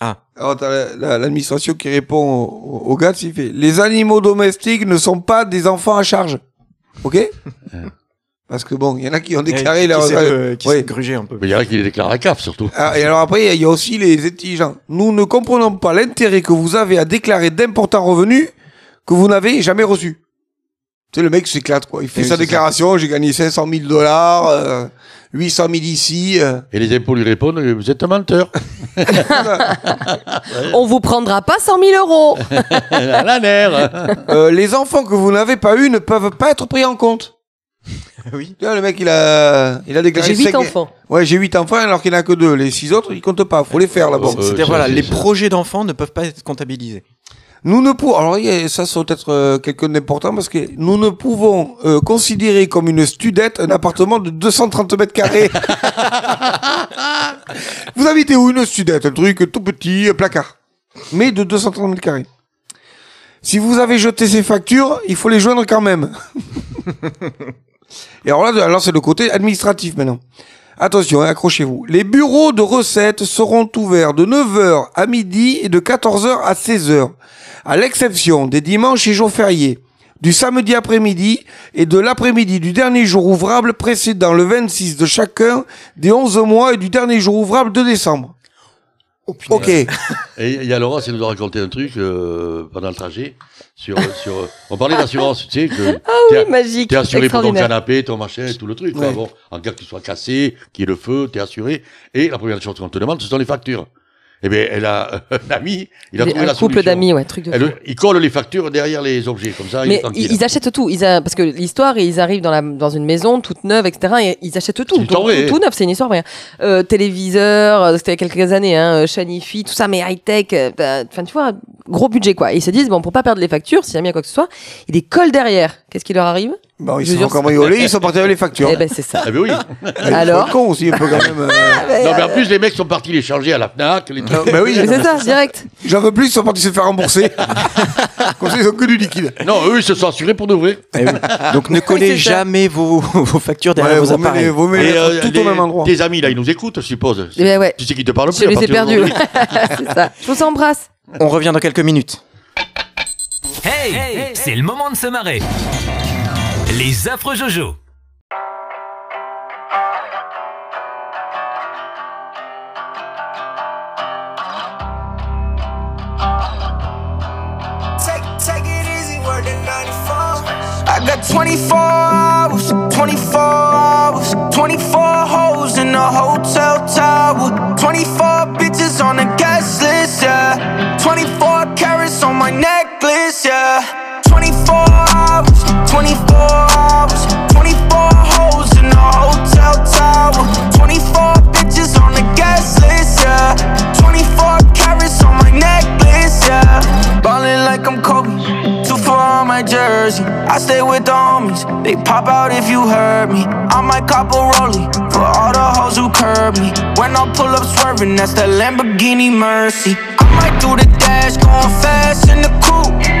Ah. Alors, t'as la- la- l'administration qui répond au, au gars, il fait, les animaux domestiques ne sont pas des enfants à charge. Ok? Parce que bon, il y en a qui ont déclaré qui leur, s'est, euh, qui Ouais. s'est grugé un peu. Mais il y en a qui les déclarent à CAF, surtout. Ah, et alors après, il y a aussi les intelligents. Nous ne comprenons pas l'intérêt que vous avez à déclarer d'importants revenus que vous n'avez jamais reçus. Tu sais, le mec s'éclate, quoi. Il fait Oui, sa déclaration, j'ai gagné 500 000 dollars, euh, 800 000 ici. euh. Et les impôts lui répondent, vous êtes un menteur. On vous prendra pas 100 000 euros. à la nerf. Euh, les enfants que vous n'avez pas eu ne peuvent pas être pris en compte. oui. Tu vois, le mec, il a, il a déclaré J'ai 8 cinq- enfants. Ouais, j'ai 8 enfants alors qu'il n'y en a que deux. Les 6 autres, ils comptent pas. Faut les faire là-bas. Euh, C'est-à-dire, c'est- voilà, les projets d'enfants ne peuvent pas être comptabilisés. Nous ne pouvons, alors ça c'est peut-être euh, quelque chose d'important parce que nous ne pouvons euh, considérer comme une studette un appartement de 230 mètres carrés. Vous habitez où une studette? Un truc tout petit, un placard. Mais de 230 mètres carrés. Si vous avez jeté ces factures, il faut les joindre quand même. Et alors là, alors c'est le côté administratif maintenant. Attention, hein, accrochez-vous. Les bureaux de recettes seront ouverts de 9h à midi et de 14h à 16h, à l'exception des dimanches et jours fériés, du samedi après-midi et de l'après-midi du dernier jour ouvrable précédant le 26 de chacun des 11 mois et du dernier jour ouvrable de décembre. Ok. Et il y a Laurence, elle nous a raconté un truc euh, pendant le trajet. Sur, sur, on parlait d'assurance, tu sais, que Ah oui, magique. t'es assuré pour ton canapé, ton machin, tout le truc. quoi. Ouais. Bon, en cas que tu sois cassé, qu'il y ait le feu, t'es assuré. Et la première chose qu'on te demande, ce sont les factures. Eh bien, elle a un ami, il a trouvé un la couple d'amis, ouais, truc de fou. Elle- il colle les factures derrière les objets, comme ça, Mais ils, ils achètent tout. Ils a- parce que l'histoire, ils arrivent dans, la, dans une maison toute neuve, etc. Et ils achètent tout. Vraie, tout, tout neuf, c'est une histoire. Euh, téléviseur, euh, c'était il y a quelques années, hein, euh, Shanifi, tout ça, mais high-tech. euh, bah, Enfin, tu vois, gros budget, quoi. Et ils se disent, bon, pour pas perdre les factures, si jamais il y a quoi que ce soit, ils les collent derrière. Qu'est-ce qui leur arrive? Bon, ils Je se sont dire, cambriolés, ils sont partis avec les factures. Eh ben, c'est ça. Ah ben oui. Alors C'est con aussi, un peu quand même. euh. non, mais en plus, les mecs sont partis les charger à la FNAC, les trucs. Non, bah oui, Mais c'est ça, direct. j'en veux plus, ils sont partis se faire rembourser. Comme ça, ils ont que du liquide. Non, eux, ils se sont assurés pour de vrai. Eh oui. Donc ne collez c'est ça. jamais vos, vos factures derrière Ouais, vos vous mettez, appareils. vous Et, mettez euh, tout les- au même endroit. Tes amis, là, ils nous écoutent, je suppose. Eh ben ouais. Tu sais qu'ils te parlent plus Je à les ai partir perdus. d'aujourd'hui. c'est ça. Je vous embrasse. On revient dans quelques minutes. Hey, c'est le moment de se marrer. Les affreux Jojo. Take, take it easy, word to 94. I got 24 hours, 24 hours, 24 hoes in the hotel tower, 24 bitches on the guest list, yeah. 24 carats on my necklace, yeah. I stay with the homies, they pop out if you hurt me. I might cop a rollie for all the hoes who curb me. When I pull up swerving, that's that Lamborghini Mercy. I might do the dash, going fast in the coupe.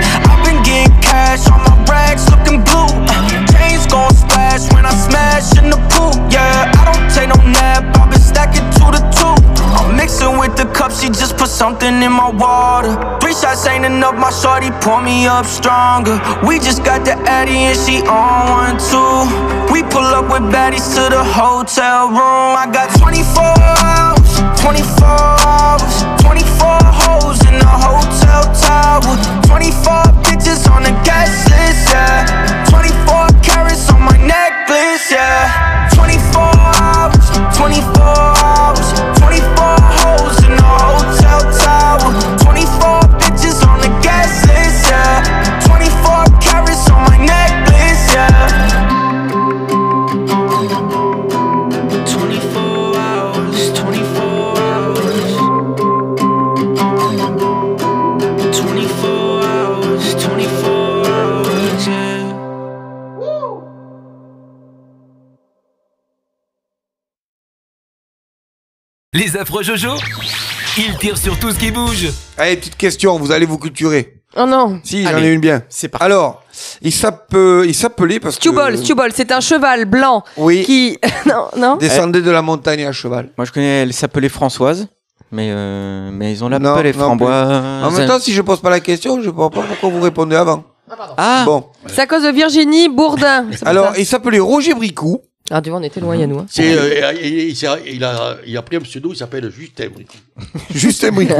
Getting cash on my racks, looking blue. Uh, chains gon' splash when I smash in the pool. Yeah, I don't take no nap, I've been stacking two to two. I'm mixing with the cup, she just put something in my water. Three shots ain't enough, my shorty pour me up stronger. We just got the Addy and she on one too. We pull up with baddies to the hotel room. I got 24 hours, 24 hours, 24 hoes in the hotel tower. 24 bitches on the guest list, yeah. 24 carats on my necklace, yeah. 24 hours, 24 hours, 24 affreux Jojo. Ils tirent sur tout ce qui bouge. Allez, petite question, vous allez vous culturer. Oh non. Si, j'en ai une bien. C'est parti. Alors, il il s'appelait parce que. Stewball, Stewball, c'est un cheval blanc Oui, qui. non, non. descendait de la montagne à cheval. Moi je connais, elle s'appelait Françoise, mais, euh, mais ils ont Non, l'appelé non Framboise. En même temps, si je pose pas la question, je vois pas pourquoi vous répondez avant. ah, Bon, C'est à cause de Virginie Bourdin. Alors, ça. il s'appelait Roger Bricou. Ah, tu vois, on était loin, Yannou. hein. C'est, euh, il a, il a pris un pseudo, il s'appelle Justin Bricou. Justin Bricou.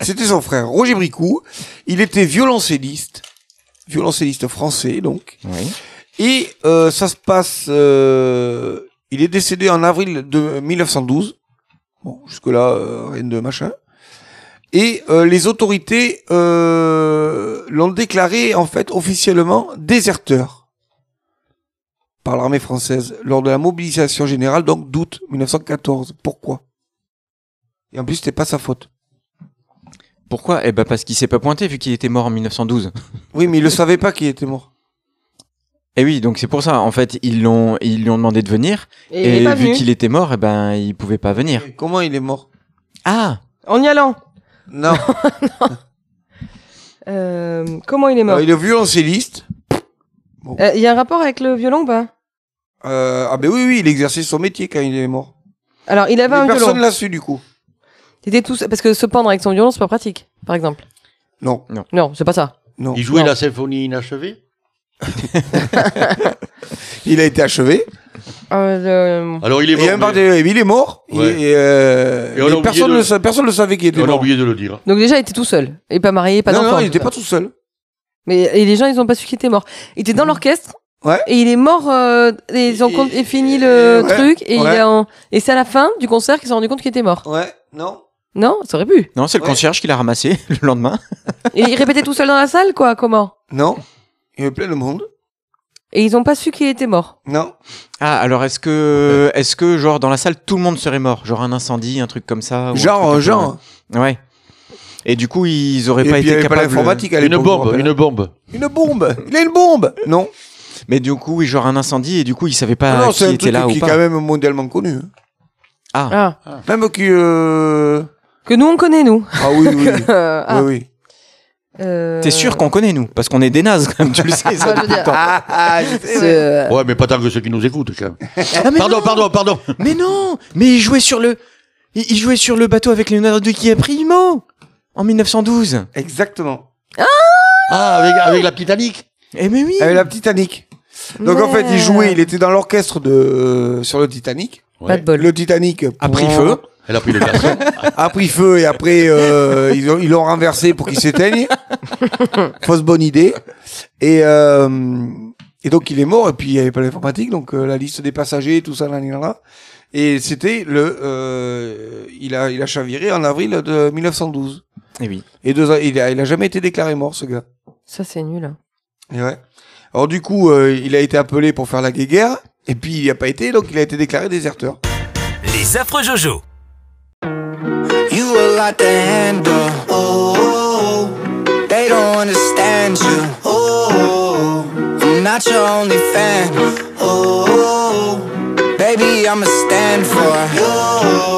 C'était son frère, Roger Bricou. Il était violoncelliste. Violoncelliste français, donc. oui. Et euh, ça se passe. euh, il est décédé en avril de 1912. Bon, jusque-là, euh, rien de machin. Et euh, les autorités euh, l'ont déclaré, en fait, officiellement déserteur par l'armée française lors de la mobilisation générale, donc d'août 1914. Pourquoi? Et en plus, c'était pas sa faute. Pourquoi? Eh ben parce qu'il s'est pas pointé vu qu'il était mort en 1912. Oui, mais il le savait pas qu'il était mort. Et oui, donc c'est pour ça. En fait, ils l'ont, ils lui ont demandé de venir. Et, vu qu'il était mort, eh ben il pouvait pas venir. Comment il est mort? Ah, En y allant. Non, Euh, comment il est mort? Il est violoncelliste. Euh, Il y a un rapport avec le violon pas? Euh, ah ben oui, oui, il exerçait son métier quand il est mort. Alors, il avait Mais un personne violon. l'a su du coup. C'était tout... Parce que se pendre avec son violon, c'est pas pratique, par exemple. Non, Non, c'est pas ça. non. Il jouait Non. la symphonie inachevée. Il a été achevé. Euh, Alors il est Il, y a un mort. part mais- de- il est mort. Ouais. Et, euh, Et on a mais oublié personne de- ne sa- personne ne savait qu'il était On a mort. oublié de le dire. Donc déjà, il était tout seul. Et pas marié, pas non, d'enfant. non, il n'était pas tout seul. Mais et les gens, ils ont pas su qu'il était mort. Il était dans l'orchestre. Ouais. Et il est mort. euh, et ils ont Et- con- et fini le ouais, truc. Et il est en- et c'est à la fin du concert qu'ils se sont rendu compte qu'il était mort. Ouais, non. Non, ça aurait pu. Non, c'est le Ouais. concierge qui l'a ramassé le lendemain. Et il répétait tout seul dans la salle, quoi. Comment? Non. Il y avait plein de monde. Et ils ont pas su qu'il était mort. Non. Ah, alors est-ce que, est-ce que, genre, dans la salle, tout le monde serait mort? Genre un incendie, un truc comme ça ou Genre, genre. Ouais. Et du coup, ils auraient Et pas puis il n'y été avait pas capables. l'informatique à Une l'époque. je me bombe, une bombe. Une bombe. Il a une bombe. Non. Mais du coup, oui, genre un incendie, et du coup, ils savaient pas non, qui c'est un était truc là qui ou est quand même mondialement connu. Ah, Ah. Même qui. Euh... Que nous, on connaît, nous. Ah oui, oui. oui. Euh, ah, oui, oui. euh, t'es sûr qu'on connaît, nous? Parce qu'on est des nazes, quand même, tu le sais, ça Bah, je veux depuis le dire, temps. Ah, ah, je sais, c'est, ouais. mais pas tant que ceux qui nous écoutent, quand même. Ah, mais Pardon, non pardon, pardon. Mais non Mais il jouait sur le. Il il jouait sur le bateau avec Leonardo DiCaprio en 1912. Exactement. Ah, avec, avec la Titanic. Eh mais oui Avec la Titanic. Donc en fait, il jouait, il était dans l'orchestre de euh, sur le Titanic. Pas de bol. Le Titanic A pris feu. Elle a pris le garçon. a pris feu et après euh, ils ont- ils l'ont renversé pour qu'il s'éteigne. Fausse bonne idée. Et euh, et donc il est mort et puis il y avait pas l'informatique donc euh, la liste des passagers tout ça là, là, là. Et c'était le euh, il a il a chaviré en avril de 1912. Eh oui. Et deux ans- il a il a jamais été déclaré mort ce gars. Ça, c'est nul. Et ouais. Alors du coup euh, il a été appelé pour faire la guéguerre et puis il n'y a pas été donc il a été déclaré déserteur. Les affreux Jojo. You a lot to handle. Oh, they don't understand you. Oh, I'm not your only fan. Oh, baby, I'ma stand for you.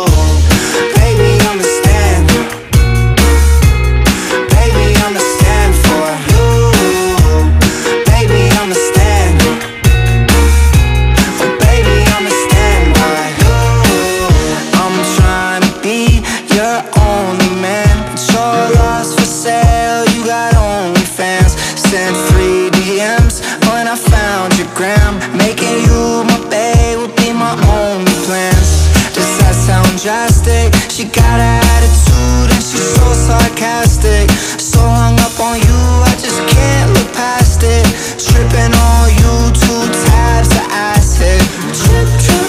Got an attitude and she's so sarcastic. So hung up on you, I just can't look past it. Tripping on you, two tabs of acid. Trip, trip.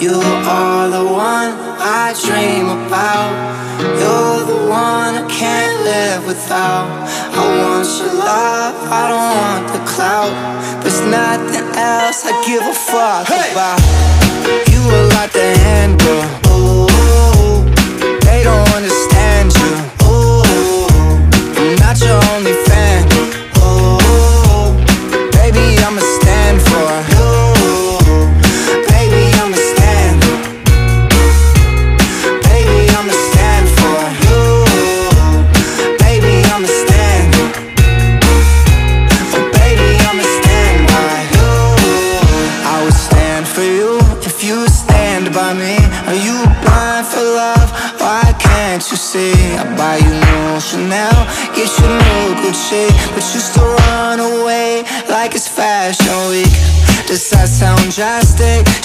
You are the one I dream about. You're the one I can't live without. I want your love, I don't want the clout. There's nothing else I give a fuck about. You a like the handle. Ooh, they don't understand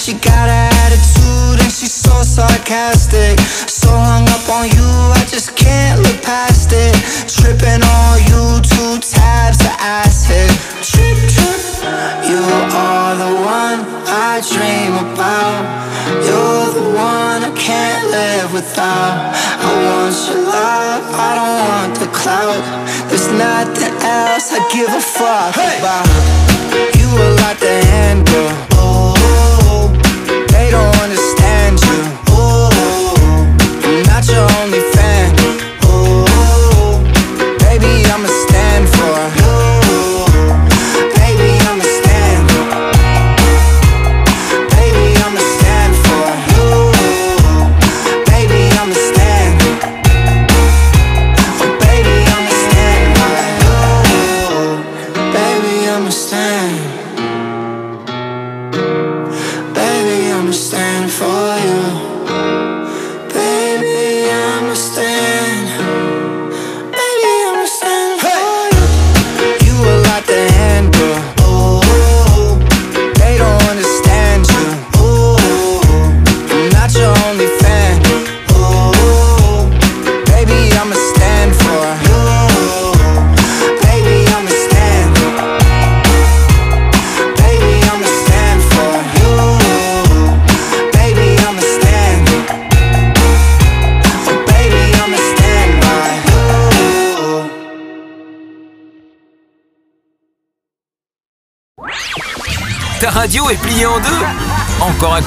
She got an attitude and she's so sarcastic. So hung up on you, I just can't look past it. Tripping on you, two tabs of acid. Trip, trip. You are the one I dream about. You're the one I can't live without. I want your love, I don't want the clout. There's nothing else I give a fuck about.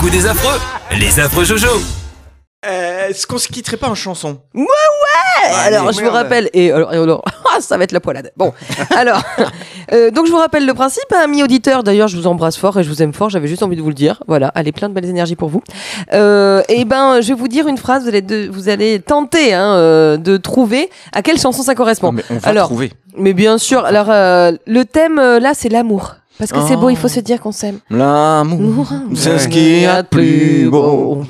Coup des affreux. Les affreux Jojo. Euh, Est-ce qu'on se quitterait pas en chanson? Ouais, ouais Alors, je vous rappelle, et alors, et alors, ah, ça va être la poilade. Bon, alors, euh, donc je vous rappelle le principe, hein, amis auditeurs. D'ailleurs, je vous embrasse fort et je vous aime fort. J'avais juste envie de vous le dire. Voilà, allez, plein de belles énergies pour vous. Euh, et ben, je vais vous dire une phrase. Vous allez, de- vous allez tenter hein, euh, de trouver à quelle chanson ça correspond. Mais on va Alors, trouver. Mais bien sûr. Alors, euh, le thème euh, là, c'est l'amour. Parce que c'est beau, il faut se dire qu'on s'aime. L'amour, c'est ce qu'il y a de plus beau.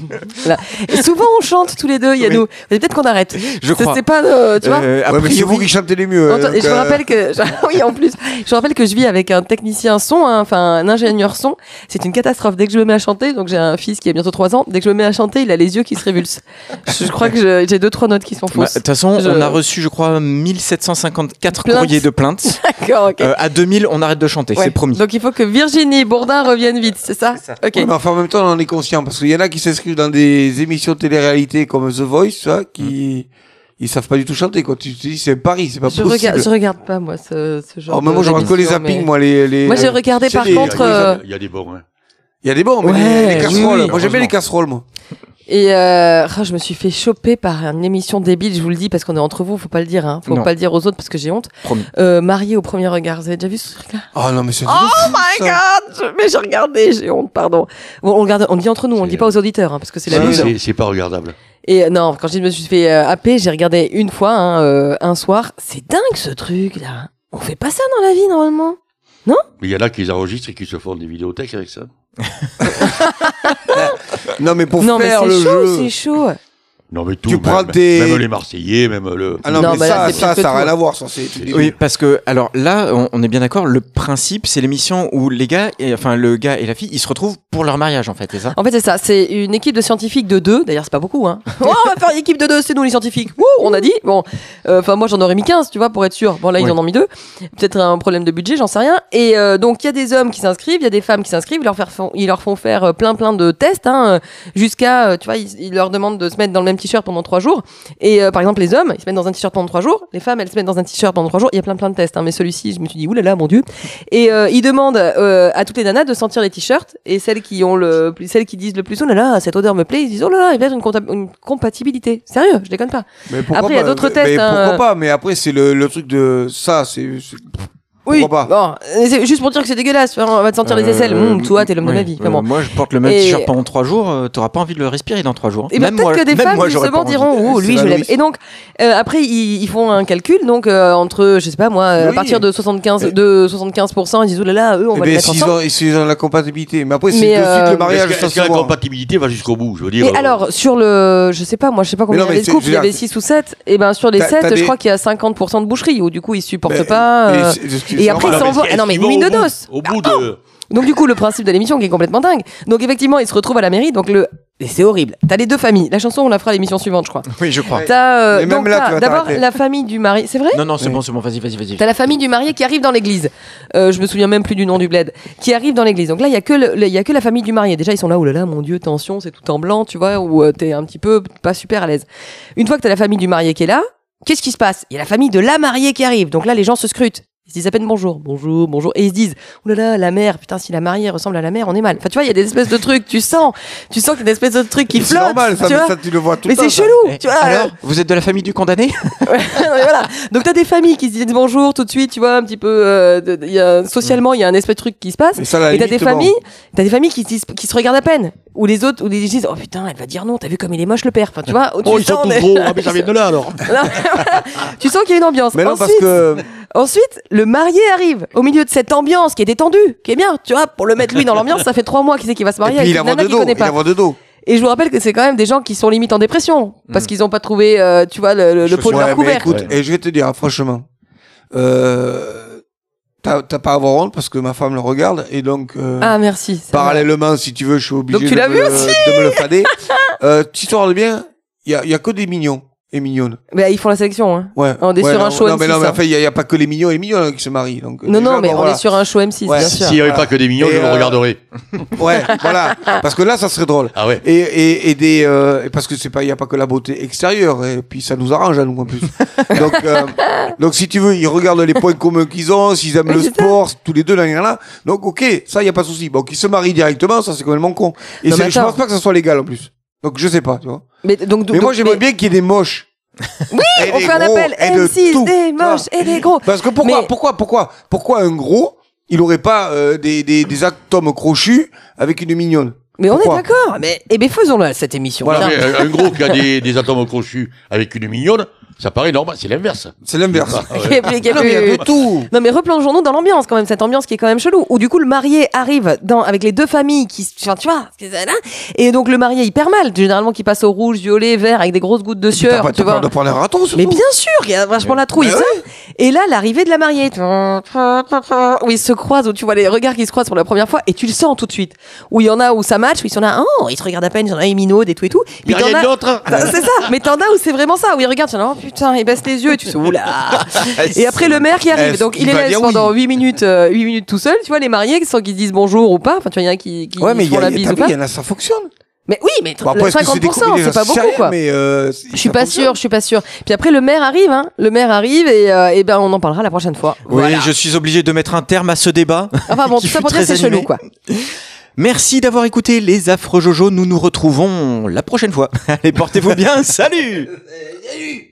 Et souvent, on chante tous les deux. Il y a nous. Peut-être qu'on arrête. Je crois. C'est pas, euh, tu vois. Euh, a Ouais, mais c'est vous qui chantez les mieux. hein, et je vous euh, rappelle que oui en plus je vous rappelle que je vis avec un technicien son hein, enfin un ingénieur son c'est une catastrophe dès que je me mets à chanter donc j'ai un fils qui a bientôt 3 ans dès que je me mets à chanter il a les yeux qui se révulsent je, je crois que j'ai deux trois notes qui sont Bah, De fausses toute façon, Je- on a reçu, je crois, 1754 Plaintes. courriers de plaintes. d'accord ok Euh, à 2000, on arrête de chanter, Ouais. c'est promis. donc il faut que Virginie Bourdin revienne vite c'est ça, ok Ouais, mais enfin, en même temps, on en est conscient parce qu'il y en a qui s'inscrivent dans des émissions de télé-réalité comme The Voice, tu vois, qui ils savent pas du tout chanter. Quoi. Tu te dis, c'est Paris, c'est pas je possible. regarde je regarde pas moi ce, ce genre Oh, mais moi, de- je regarde que les zappings, mais- moi, les. les moi j'ai regardé c'est par contre Il y a- euh, il y a des bons, hein. Il y a des bons, mais Ouais, les, les oui, casseroles. oui, moi, j'aime bien les casseroles, moi. Et euh, ah, je me suis fait choper par une émission débile, je vous le dis parce qu'on est entre vous, faut pas le dire, hein. faut Non. pas le dire aux autres parce que j'ai honte. Promis. Euh, marié au premier regard, vous avez déjà vu ce truc-là? Oh non, mais c'est. Oh my god je- Mais j'ai regardé, j'ai honte, pardon. Bon, on, le garde, on dit entre nous, on le dit pas aux auditeurs hein, parce que c'est la loose. c'est- pas regardable. Et euh, non, quand je me suis fait euh, happer, j'ai regardé une fois, hein, euh, un soir. C'est dingue ce truc là. On fait pas ça dans la vie normalement. Mais il y en a qui les enregistrent et qui se font des vidéothèques avec ça. Non, mais pour non mais faire c'est le chaud, jeu. c'est chaud. Non, mais tout. Tu même, prends tes- même les Marseillais, même le. Ah non, Non, mais ça, ça, ça n'a rien à voir. Ça, c'est. Oui, parce que alors là, on, on est bien d'accord. Le principe, c'est l'émission où les gars, et, enfin le gars et la fille, ils se retrouvent pour leur mariage en fait, c'est ça? En fait, c'est ça. C'est une équipe de scientifiques de deux. D'ailleurs, c'est pas beaucoup. Hein. Oh, on va faire une équipe de deux. C'est nous les scientifiques. Wouh, on a dit. Bon, euh, enfin moi j'en aurais mis 15, tu vois, pour être sûr. Bon là, ils Oui. en ont mis deux. Peut-être un problème de budget, j'en sais rien. Et euh, donc il y a des hommes qui s'inscrivent, il y a des femmes qui s'inscrivent. Ils leur, faire- font- ils leur font faire euh, plein plein de tests, hein, jusqu'à, tu vois, ils, ils leur demandent de se mettre dans le même t-shirt pendant trois jours. Et euh, par exemple, les hommes, ils se mettent dans un t-shirt pendant trois jours. Les femmes, elles se mettent dans un t-shirt pendant trois jours. Il y a plein plein de tests. Hein, mais celui-ci, je me suis dit, oulala, mon dieu. Et euh, ils demandent euh, à toutes les nanas de sentir les t-shirts et celles qui ont le, celles qui disent le plus, oh là là, cette odeur me plaît, ils disent, oh là là, il y avoir une, compatibilité. Sérieux, je déconne pas. Mais Après, il y a d'autres tests, Mais hein. pourquoi pas? Mais après, c'est le, le truc de ça. C'est. Oui. Pourquoi Bon, euh, c'est juste pour dire que c'est dégueulasse. On va te sentir les Euh, aisselles. Hum, toi, t'es l'homme de oui. ma vie. Euh, moi, je porte le même Et- t-shirt pendant trois jours. euh, T'auras pas envie de le respirer dans trois jours. Et ben Même peut-être que des femmes moi, justement diront oh C'est lui je l'aime. Et donc euh, après ils, ils font un calcul donc euh, entre je sais pas moi euh, à partir de 75 de 75 ils disent oh là là eux on Eh va les ben, mettre s'ils ensemble. ont, s'ils ont la compatibilité. Mais après, c'est de suite euh, le mariage. Est-ce que, la compatibilité va jusqu'au bout Je veux dire. Et euh, alors sur le je sais pas moi je sais pas combien il y avait de couples il y avait dire, 6 ou 7 et ben sur les T'as- 7 t'as je crois qu'il y a 50% de boucherie ou du coup ils supportent pas et après, ils s'envoient- Ah non, mais qu'ils vont une au bout- noce. Au bout de. Donc du coup, le principe de l'émission qui est complètement dingue. Donc effectivement, ils se retrouvent à la mairie. Donc le et c'est horrible. T'as les deux familles. La chanson, on la fera à l'émission suivante, je crois. Oui, je crois. T'as euh, Mais même donc là, t'as tu vas d'abord la famille du mari. C'est vrai? Non, non, c'est Oui. bon, c'est bon. Vas-y, vas-y, vas-y. T'as la famille du marié qui arrive dans l'église. Euh, je me souviens même plus du nom du bled. Qui arrive dans l'église. Donc là, il y a que il y a que la famille du marié. Déjà, ils sont là. Oh là là, mon Dieu, tension, c'est tout en blanc, tu vois, où euh, t'es un petit peu pas super à l'aise. Une fois que t'as la famille du marié qui est là, qu'est-ce qui se passe? Il y a la famille de la mariée qui arrive. Donc là, les gens se scrutent. Ils se disent à peine bonjour, bonjour, bonjour. Et ils se disent, oh là là, la mère, putain, si la mariée ressemble à la mère, on est mal. Enfin, tu vois, il y a des espèces de trucs, tu sens, tu sens qu'il y a des espèces de trucs qui C'est flottent. normal, ça, tu ça, tu le vois tout mais le temps. c'est chelou, tu vois. Alors, vous êtes de la famille du condamné? Ouais, voilà. Donc t'as des familles qui se disent bonjour tout de suite, tu vois, un petit peu. euh, de- y a, socialement, il y a un espèce de truc qui se passe. Et t'as des bon. familles, t'as des familles qui se, disent, qui se regardent à peine, ou les autres, ou les gens disent oh putain, elle va dire non, t'as vu comme il est moche le père. Enfin, tu vois, tu Oh, ils sont sens tous des- gros. Ah, mais ça vient de là alors. Tu sens qu'il y a une ambiance. Mais non, ensuite, parce que. ensuite, le marié arrive au milieu de cette ambiance qui est détendue, qui est bien, tu vois, pour le mettre lui dans l'ambiance, ça fait trois mois qu'il sait qu'il va se Et marier puis avec il a une voix nana de qu'il dos. connaît Il a pas. voix de dos. Et je vous rappelle que c'est quand même des gens qui sont limite en dépression parce qu'ils n'ont pas trouvé, euh, tu vois, le, le, le pot de Ouais, leur couvercle. écoute, et je vais te dire, franchement, euh, t'as t'as pas à avoir honte parce que ma femme le regarde et donc. euh, Ah merci. Parallèlement, si tu veux, je suis obligé Donc tu de, l'as me vu le- aussi de me le fader. euh, tu te regardes bien, il y a, y a que des mignons. Est mignonne. Bah, ils font la sélection. Hein. Ouais. On est Ouais, sur un non, show Non, mais M6, non, mais hein. enfin, il n'y a, pas que les mignons et les mignonnes qui se marient. Donc, Non, non, mais bon, on voilà. est sur un show M6, Ouais. bien sûr. S'il n'y avait pas que des mignons, Et, je le euh, regarderais. Ouais, voilà. Parce que là, ça serait drôle. Ah ouais. Et, et, et des, euh, et parce que c'est pas, il y a pas que la beauté extérieure. Et puis ça nous arrange à nous en plus. donc, euh, donc si tu veux, ils regardent les points communs qu'ils ont, s'ils aiment Mais le sport, tous les deux là, là, là. Donc ok, ça y a pas de souci. Bon, qu'ils se marient directement, ça c'est complètement con. Et mais je pense pas que ça soit légal en plus. Donc je sais pas, tu vois. Mais, donc, Mais donc- moi j'aimerais mais- bien qu'il y ait des moches. Oui, Et on fait un appel et de M6, tout, des moches et des gros. Parce que pourquoi, Mais- pourquoi, pourquoi, pourquoi un gros, il aurait pas euh, des, des, des atomes crochus avec une mignonne? Mais on est d'accord. Mais, eh ben, faisons-la, cette émission. Voilà. Mais un gros qui a des, des atomes crochus avec une mignonne, ça paraît normal, c'est l'inverse. C'est l'inverse. Ah, est plus- qui est Non, mais il y a plus- de tout. Non mais replongeons-nous dans l'ambiance quand même, cette ambiance qui est quand même chelou. Où du coup le marié arrive dans avec les deux familles qui, enfin, tu vois, et donc le marié hyper mal, généralement qui passe au rouge, violet, vert avec des grosses gouttes de T'as sueur, pas tu t'as peur vois. de prendre un raton, surtout. Mais bien sûr, il y a vachement la trouille. Ça. Et là, l'arrivée de la mariée, où ils se croisent, où tu vois les regards qui se croisent pour la première fois, et tu le sens tout de suite. Où il y en a où ça match, où il y en a, oh, ils se regardent à peine, il y en a, ils minaudent et tout et tout. Il n'y a t'en rien as- d'autre. c'est ça, mais t'en as où c'est vraiment ça, où ils regardent, tu en as, oh putain, ils baissent les yeux et tu sais, oula. Et après le maire qui arrive, donc il est laisse dire pendant oui 8 minutes, euh, 8 minutes tout seul, tu vois, les mariés sans qu'ils se disent bonjour ou pas, enfin tu vois, il y en a qui, qui Ouais, mais il y, font a- la bise ou pas. il y en a, ça fonctionne. Mais oui, mais Bon, après, est-ce que c'est des 50%, comédies, c'est pas beaucoup quoi. Mais euh, Je suis pas sûre, je suis pas sûre. Puis après le maire arrive, hein. Le maire arrive et, euh, et ben on en parlera la prochaine fois. Oui, Voilà. je suis obligé de mettre un terme à ce débat. Enfin bon, tout ça pour dire très c'est chelou quoi. Merci d'avoir écouté les affreux Jojo. Nous nous retrouvons la prochaine fois. Allez, portez-vous bien. Salut